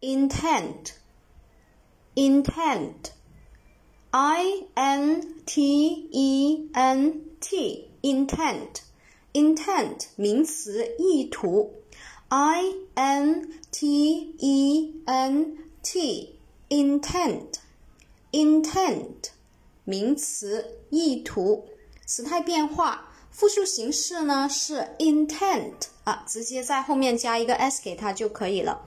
intent, intent, I N T E N T, intent, intent 名词，意图，I N T E N T, intent, intent 名词，意图，时态变化。复数形式呢是 intent 啊，直接在后面加一个 s 给它就可以了。